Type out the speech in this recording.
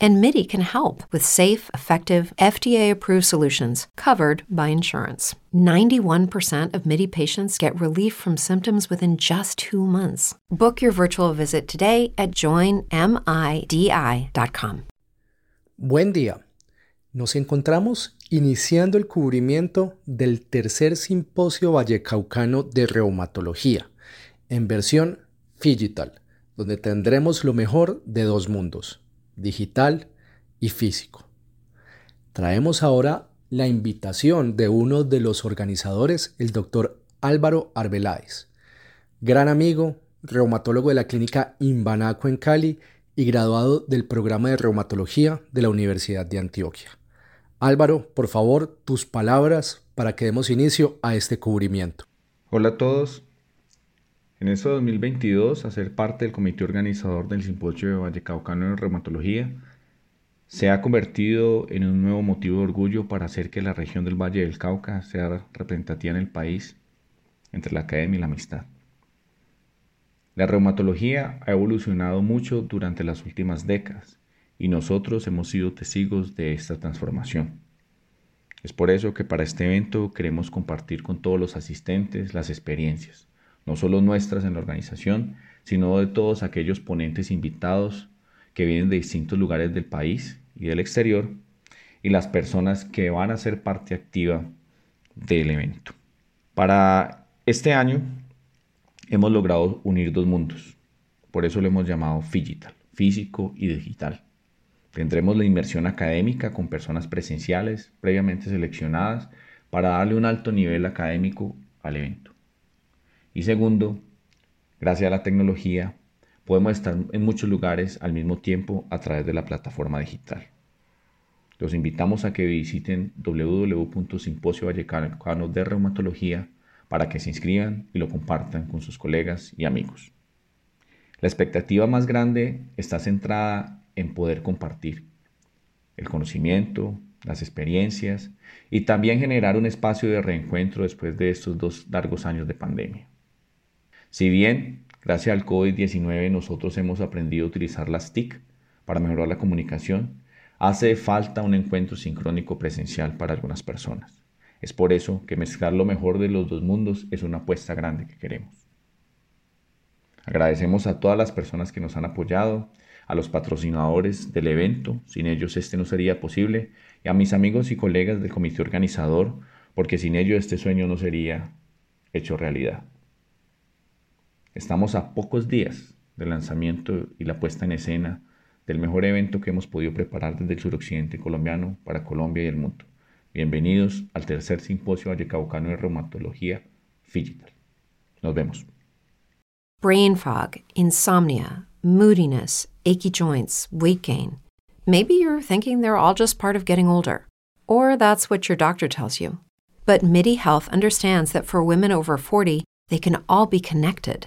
And MIDI can help with safe, effective, FDA approved solutions covered by insurance. 91% of MIDI patients get relief from symptoms within just two months. Book your virtual visit today at joinmidi.com. Buen día. Nos encontramos iniciando el cubrimiento del tercer simposio vallecaucano de reumatología, en versión digital, donde tendremos lo mejor de dos mundos, digital y físico. Traemos ahora la invitación de uno de los organizadores, el doctor Álvaro Arbeláez, gran amigo, reumatólogo de la clínica Imbanaco en Cali y graduado del programa de reumatología de la Universidad de Antioquia. Álvaro, por favor, tus palabras para que demos inicio a este cubrimiento. Hola a todos. En este 2022, a ser parte del comité organizador del Simposio de Vallecaucano en Reumatología, se ha convertido en un nuevo motivo de orgullo para hacer que la región del Valle del Cauca sea representativa en el país entre la academia y la amistad. La reumatología ha evolucionado mucho durante las últimas décadas y nosotros hemos sido testigos de esta transformación. Es por eso que para este evento queremos compartir con todos los asistentes las experiencias, no solo nuestras en la organización, sino de todos aquellos ponentes invitados que vienen de distintos lugares del país y del exterior y las personas que van a ser parte activa del evento. Para este año hemos logrado unir dos mundos. Por eso lo hemos llamado Digital, físico y digital. Tendremos la inmersión académica con personas presenciales previamente seleccionadas para darle un alto nivel académico al evento. Y segundo, gracias a la tecnología, podemos estar en muchos lugares al mismo tiempo a través de la plataforma digital. Los invitamos a que visiten www.simposio de reumatología para que se inscriban y lo compartan con sus colegas y amigos. La expectativa más grande está centrada en poder compartir el conocimiento, las experiencias y también generar un espacio de reencuentro después de estos dos largos años de pandemia. Si bien, gracias al COVID-19 nosotros hemos aprendido a utilizar las TIC para mejorar la comunicación, hace falta un encuentro sincrónico presencial para algunas personas. Es por eso que mezclar lo mejor de los dos mundos es una apuesta grande que queremos. Agradecemos a todas las personas que nos han apoyado, a los patrocinadores del evento, sin ellos este no sería posible, y a mis amigos y colegas del comité organizador, porque sin ellos este sueño no sería hecho realidad. Estamos a pocos días del lanzamiento y la puesta en escena del mejor evento que hemos podido preparar desde el suroccidente colombiano para Colombia y el mundo. Bienvenidos al tercer simposio vallecaucano de reumatología Digital. Nos vemos. Brain fog, insomnia, moodiness, achy joints, weight gain. Maybe you're thinking they're all just part of getting older, or that's what your doctor tells you. But MIDI Health understands that for women over 40, they can all be connected.